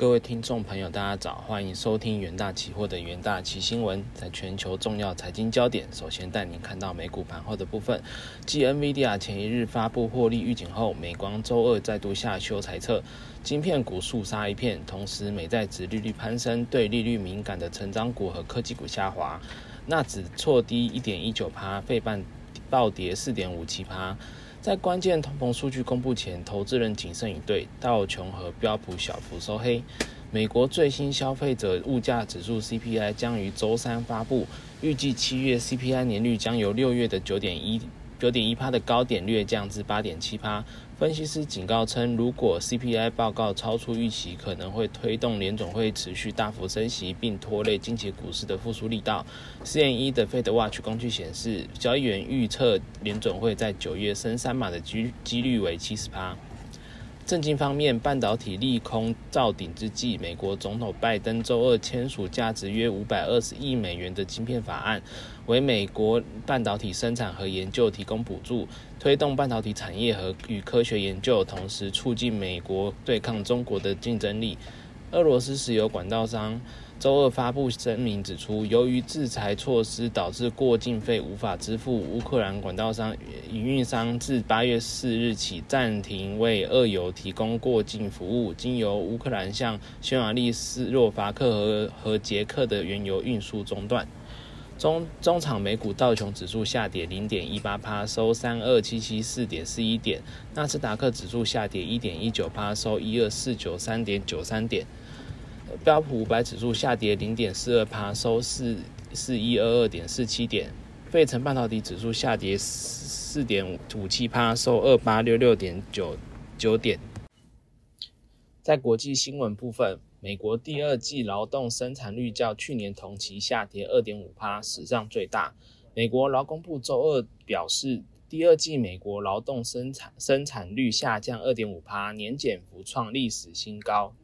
各位听众朋友，大家早，欢迎收听元大期货的元大期新闻。在全球重要财经焦点，首先带您看到美股盘后的部分。继 NVIDIA 前一日发布获利预警后，美光周二再度下修财测，晶片股肃杀一片。同时，美债值利率攀升，对利率敏感的成长股和科技股下滑。纳指挫低一点一九趴，费半暴跌四点五七趴。在关键通膨数据公布前，投资人谨慎以对，道琼和标普小幅收黑。美国最新消费者物价指数 CPI 将于周三发布，预计七月 CPI 年率将由六月的九点一。九点一趴的高点略降至八点七趴。分析师警告称，如果 CPI 报告超出预期，可能会推动联总会持续大幅升息，并拖累近期股市的复苏力道。CME 的 Fed Watch 工具显示，交易员预测联总会在九月升三码的几几率为七十趴。政经方面，半导体利空造顶之际，美国总统拜登周二签署价值约五百二十亿美元的晶片法案，为美国半导体生产和研究提供补助，推动半导体产业和与科学研究，同时促进美国对抗中国的竞争力。俄罗斯石油管道商。周二发布声明指出，由于制裁措施导致过境费无法支付，乌克兰管道商营运商自八月四日起暂停为俄油提供过境服务，经由乌克兰向匈牙利斯洛伐克和和捷克的原油运输中断。中中场美股道琼指数下跌零点一八帕，收三二七七四点四一点；纳斯达克指数下跌一点一九帕，收一二四九三点九三点。标普五百指数下跌零点四二帕，收四四一二二点四七点。费城半导体指数下跌四点五七帕，收二八六六点九九点。在国际新闻部分，美国第二季劳动生产率较去年同期下跌二点五帕，史上最大。美国劳工部周二表示，第二季美国劳动生产生产率下降二点五帕，年减幅创历史新高。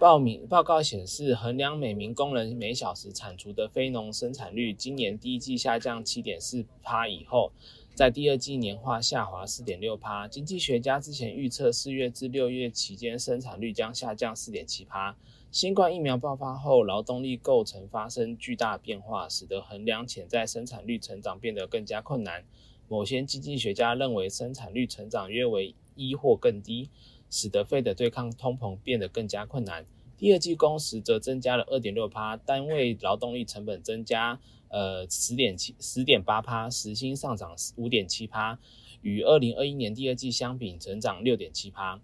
报名报告显示，衡量每名工人每小时产出的非农生产率，今年第一季下降七点四趴以后，在第二季年化下滑四点六趴。经济学家之前预测四月至六月期间生产率将下降四点七趴。新冠疫苗爆发后，劳动力构成发生巨大变化，使得衡量潜在生产率成长变得更加困难。某些经济学家认为，生产率成长约为一或更低。使得费的对抗通膨变得更加困难。第二季工时则增加了二点六趴，单位劳动力成本增加呃十点七十点八趴，时薪上涨五点七趴，与二零二一年第二季相比，成长六点七趴。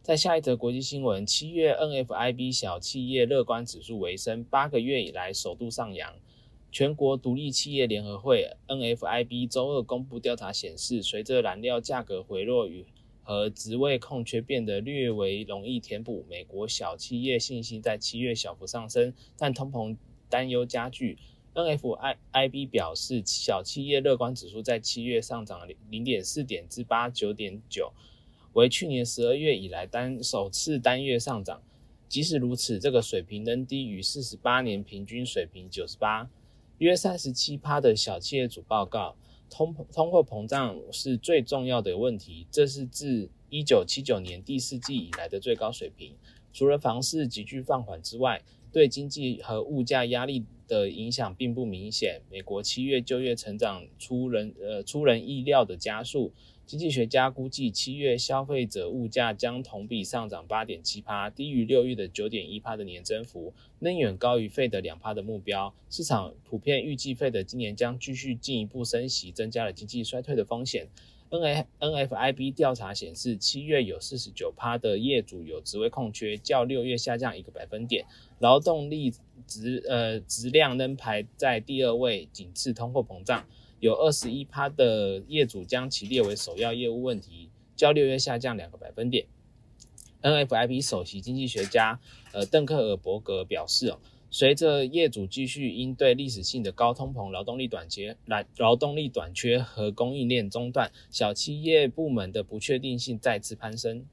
在下一则国际新闻，七月 NFIB 小企业乐观指数回升，八个月以来首度上扬。全国独立企业联合会 NFIB 周二公布调查显示，随着燃料价格回落与和职位空缺变得略为容易填补，美国小企业信心在七月小幅上升，但通膨担忧加剧。NFIIB 表示，小企业乐观指数在七月上涨零点四点至八九点九，为去年十二月以来单首次单月上涨。即使如此，这个水平仍低于四十八年平均水平九十八。约三十七趴的小企业主报告。通通货膨胀是最重要的问题，这是自一九七九年第四季以来的最高水平。除了房市急剧放缓之外，对经济和物价压力的影响并不明显。美国七月就业成长出人呃出人意料的加速。经济学家估计，七月消费者物价将同比上涨八点七帕，低于六月的九点一帕的年增幅，仍远高于费的两帕的目标。市场普遍预计费的今年将继续进一步升息，增加了经济衰退的风险。N F N F I B 调查显示，七月有四十九趴的业主有职位空缺，较六月下降一个百分点。劳动力质呃质量仍排在第二位，仅次通货膨胀。有二十一趴的业主将其列为首要业务问题，较六月下降两个百分点。N F I B 首席经济学家呃邓克尔伯格表示哦，随着业主继续应对历史性的高通膨、劳动力短缺、劳劳动力短缺和供应链中断，小企业部门的不确定性再次攀升。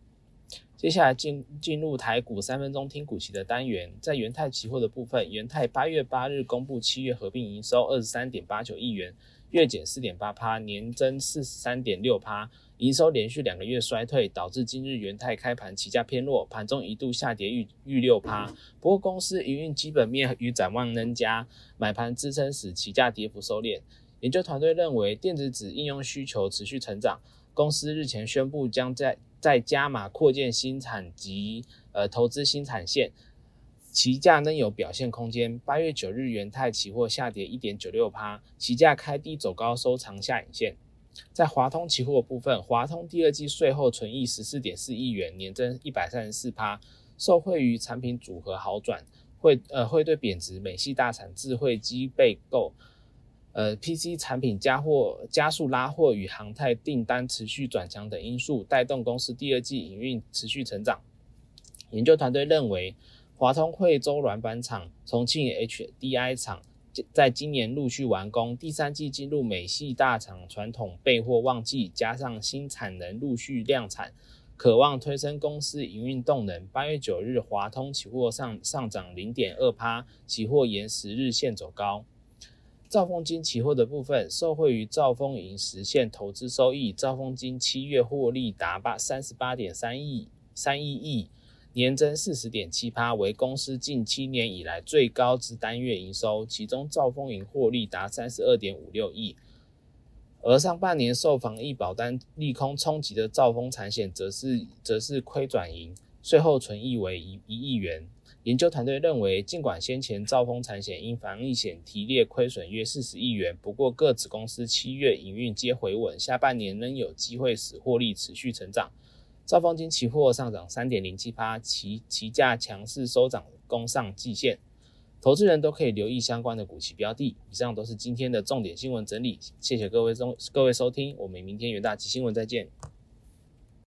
接下来进进入台股三分钟听股期的单元，在元泰期货的部分，元泰八月八日公布七月合并营收二十三点八九亿元。月减四点八趴，年增四十三点六趴，营收连续两个月衰退，导致今日元泰开盘起价偏弱，盘中一度下跌逾逾六趴。不过公司营运基本面与展望仍加，买盘支撑使起价跌幅收敛。研究团队认为，电子纸应用需求持续成长。公司日前宣布将在在加码扩建新产及呃投资新产线，期价仍有表现空间。八月九日元泰期货下跌一点九六趴，期价开低走高收长下影线。在华通期货部分，华通第二季税后存益十四点四亿元，年增一百三十四趴，受惠于产品组合好转，会呃会对贬值美系大厂智慧机备购。呃，PC 产品加货加速拉货与航太订单持续转强等因素，带动公司第二季营运持续成长。研究团队认为，华通惠州软板厂、重庆 HDI 厂在今年陆续完工，第三季进入美系大厂传统备货旺季，加上新产能陆续量产，渴望推升公司营运动能。八月九日，华通期货上上涨零点二趴，期货沿十日线走高。兆丰金期货的部分，受惠于兆丰银实现投资收益，兆丰金七月获利达八三十八点三亿三亿亿，年增四十点七趴，为公司近七年以来最高之单月营收。其中兆丰银获利达三十二点五六亿，而上半年受防疫保单利空冲击的兆丰产险，则是则是亏转盈，税后存益为一一亿元。研究团队认为，尽管先前兆丰产险因防疫险提列亏损约四十亿元，不过各子公司七月营运皆回稳，下半年仍有机会使获利持续成长。兆丰金期货上涨三点零七八，期期价强势收涨，攻上季线。投资人都可以留意相关的股期标的。以上都是今天的重点新闻整理，谢谢各位收各位收听，我们明天元大期新闻再见。